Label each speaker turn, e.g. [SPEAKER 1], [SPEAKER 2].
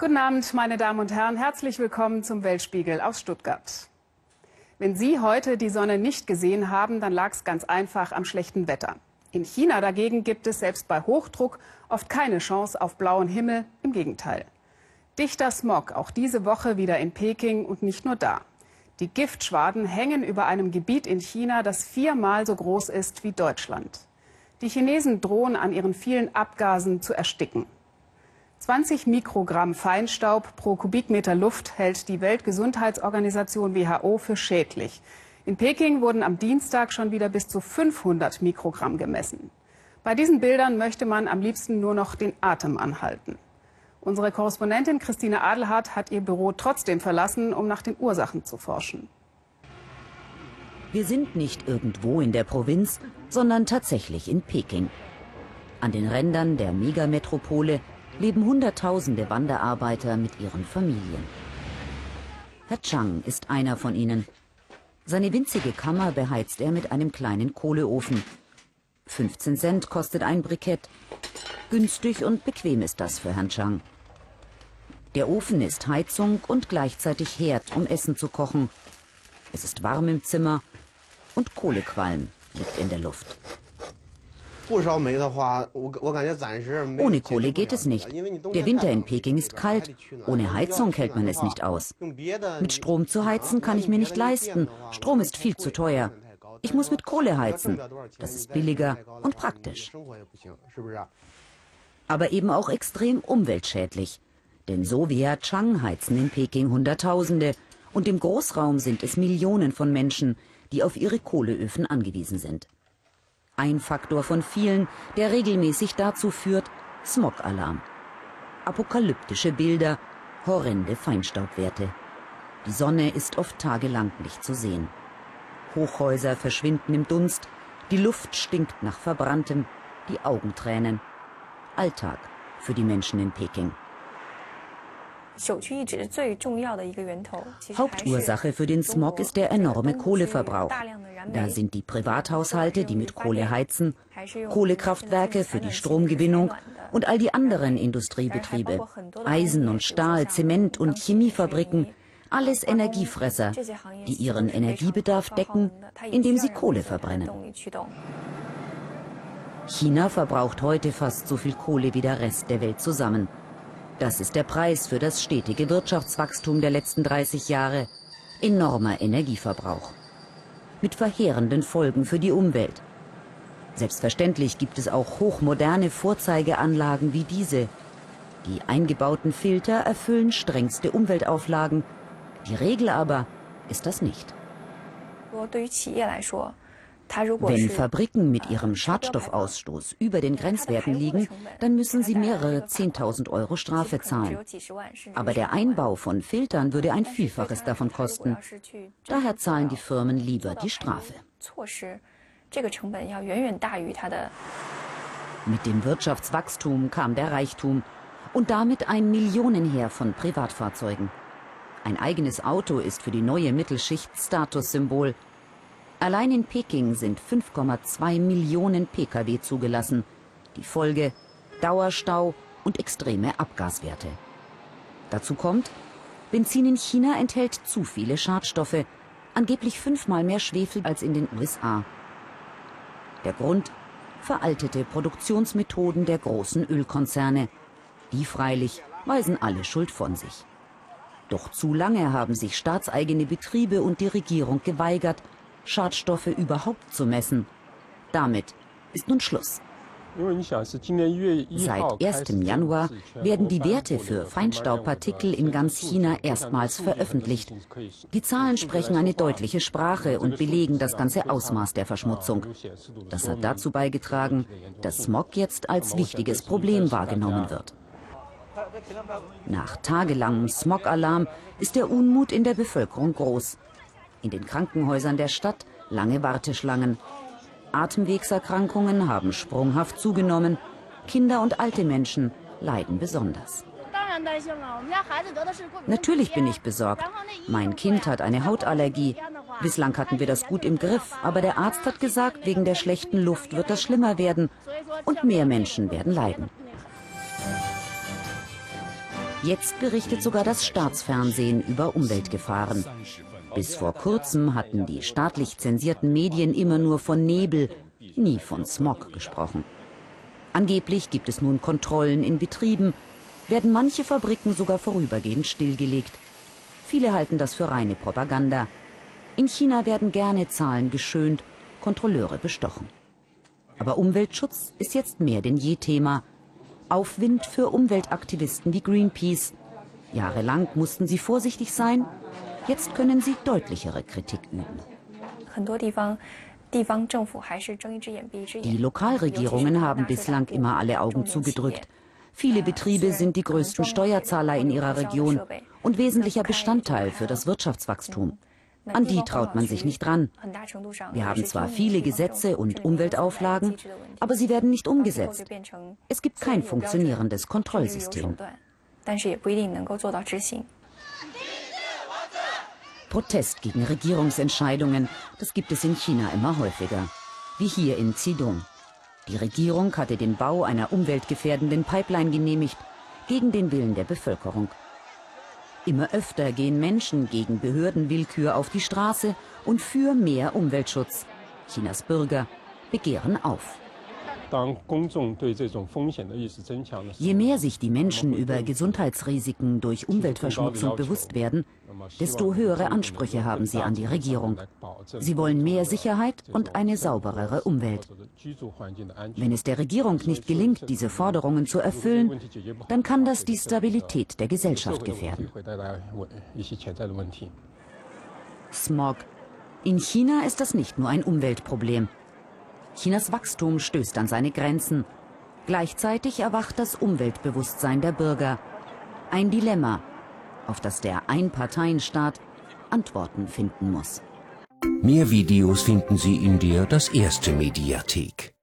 [SPEAKER 1] Guten Abend, meine Damen und Herren. Herzlich willkommen zum Weltspiegel aus Stuttgart. Wenn Sie heute die Sonne nicht gesehen haben, dann lag es ganz einfach am schlechten Wetter. In China dagegen gibt es selbst bei Hochdruck oft keine Chance auf blauen Himmel. Im Gegenteil. Dichter Smog auch diese Woche wieder in Peking und nicht nur da. Die Giftschwaden hängen über einem Gebiet in China, das viermal so groß ist wie Deutschland. Die Chinesen drohen an ihren vielen Abgasen zu ersticken. 20 Mikrogramm Feinstaub pro Kubikmeter Luft hält die Weltgesundheitsorganisation WHO für schädlich. In Peking wurden am Dienstag schon wieder bis zu 500 Mikrogramm gemessen. Bei diesen Bildern möchte man am liebsten nur noch den Atem anhalten. Unsere Korrespondentin Christine Adelhardt hat ihr Büro trotzdem verlassen, um nach den Ursachen zu forschen.
[SPEAKER 2] Wir sind nicht irgendwo in der Provinz, sondern tatsächlich in Peking. An den Rändern der Megametropole leben Hunderttausende Wanderarbeiter mit ihren Familien. Herr Chang ist einer von ihnen. Seine winzige Kammer beheizt er mit einem kleinen Kohleofen. 15 Cent kostet ein Brikett. Günstig und bequem ist das für Herrn Chang. Der Ofen ist Heizung und gleichzeitig Herd, um Essen zu kochen. Es ist warm im Zimmer und Kohlequalm liegt in der Luft. Ohne Kohle geht es nicht. Der Winter in Peking ist kalt. Ohne Heizung hält man es nicht aus. Mit Strom zu heizen kann ich mir nicht leisten. Strom ist viel zu teuer. Ich muss mit Kohle heizen. Das ist billiger und praktisch. Aber eben auch extrem umweltschädlich. Denn so wie Herr Chang heizen in Peking Hunderttausende und im Großraum sind es Millionen von Menschen, die auf ihre Kohleöfen angewiesen sind. Ein Faktor von vielen, der regelmäßig dazu führt, Smog-Alarm. Apokalyptische Bilder, horrende Feinstaubwerte. Die Sonne ist oft tagelang nicht zu sehen. Hochhäuser verschwinden im Dunst, die Luft stinkt nach Verbranntem, die Augen tränen. Alltag für die Menschen in Peking. Hauptursache für den Smog ist der enorme Kohleverbrauch. Da sind die Privathaushalte, die mit Kohle heizen, Kohlekraftwerke für die Stromgewinnung und all die anderen Industriebetriebe, Eisen und Stahl, Zement und Chemiefabriken, alles Energiefresser, die ihren Energiebedarf decken, indem sie Kohle verbrennen. China verbraucht heute fast so viel Kohle wie der Rest der Welt zusammen. Das ist der Preis für das stetige Wirtschaftswachstum der letzten 30 Jahre. Enormer Energieverbrauch. Mit verheerenden Folgen für die Umwelt. Selbstverständlich gibt es auch hochmoderne Vorzeigeanlagen wie diese. Die eingebauten Filter erfüllen strengste Umweltauflagen. Die Regel aber ist das nicht. Wenn Fabriken mit ihrem Schadstoffausstoß über den Grenzwerten liegen, dann müssen sie mehrere 10.000 Euro Strafe zahlen. Aber der Einbau von Filtern würde ein Vielfaches davon kosten. Daher zahlen die Firmen lieber die Strafe. Mit dem Wirtschaftswachstum kam der Reichtum und damit ein Millionenheer von Privatfahrzeugen. Ein eigenes Auto ist für die neue Mittelschicht Statussymbol. Allein in Peking sind 5,2 Millionen Pkw zugelassen. Die Folge Dauerstau und extreme Abgaswerte. Dazu kommt, Benzin in China enthält zu viele Schadstoffe, angeblich fünfmal mehr Schwefel als in den USA. Der Grund? Veraltete Produktionsmethoden der großen Ölkonzerne. Die freilich weisen alle Schuld von sich. Doch zu lange haben sich staatseigene Betriebe und die Regierung geweigert, Schadstoffe überhaupt zu messen. Damit ist nun Schluss. Seit 1. Januar werden die Werte für Feinstaubpartikel in ganz China erstmals veröffentlicht. Die Zahlen sprechen eine deutliche Sprache und belegen das ganze Ausmaß der Verschmutzung. Das hat dazu beigetragen, dass Smog jetzt als wichtiges Problem wahrgenommen wird. Nach tagelangem Smog-Alarm ist der Unmut in der Bevölkerung groß. In den Krankenhäusern der Stadt lange Warteschlangen. Atemwegserkrankungen haben sprunghaft zugenommen. Kinder und alte Menschen leiden besonders. Natürlich bin ich besorgt. Mein Kind hat eine Hautallergie. Bislang hatten wir das gut im Griff, aber der Arzt hat gesagt, wegen der schlechten Luft wird das schlimmer werden und mehr Menschen werden leiden. Jetzt berichtet sogar das Staatsfernsehen über Umweltgefahren. Bis vor kurzem hatten die staatlich zensierten Medien immer nur von Nebel, nie von Smog gesprochen. Angeblich gibt es nun Kontrollen in Betrieben, werden manche Fabriken sogar vorübergehend stillgelegt. Viele halten das für reine Propaganda. In China werden gerne Zahlen geschönt, Kontrolleure bestochen. Aber Umweltschutz ist jetzt mehr denn je Thema. Aufwind für Umweltaktivisten wie Greenpeace. Jahrelang mussten sie vorsichtig sein, jetzt können sie deutlichere Kritik üben. Die Lokalregierungen haben bislang immer alle Augen zugedrückt. Viele Betriebe sind die größten Steuerzahler in ihrer Region und wesentlicher Bestandteil für das Wirtschaftswachstum. An die traut man sich nicht ran. Wir haben zwar viele Gesetze und Umweltauflagen, aber sie werden nicht umgesetzt. Es gibt kein funktionierendes Kontrollsystem. Protest gegen Regierungsentscheidungen, das gibt es in China immer häufiger. Wie hier in Zidong. Die Regierung hatte den Bau einer umweltgefährdenden Pipeline genehmigt, gegen den Willen der Bevölkerung. Immer öfter gehen Menschen gegen Behördenwillkür auf die Straße und für mehr Umweltschutz. Chinas Bürger begehren auf. Je mehr sich die Menschen über Gesundheitsrisiken durch Umweltverschmutzung bewusst werden, desto höhere Ansprüche haben sie an die Regierung. Sie wollen mehr Sicherheit und eine sauberere Umwelt. Wenn es der Regierung nicht gelingt, diese Forderungen zu erfüllen, dann kann das die Stabilität der Gesellschaft gefährden. Smog. In China ist das nicht nur ein Umweltproblem. Chinas Wachstum stößt an seine Grenzen. Gleichzeitig erwacht das Umweltbewusstsein der Bürger. Ein Dilemma, auf das der Einparteienstaat Antworten finden muss.
[SPEAKER 3] Mehr Videos finden Sie in der Das Erste Mediathek.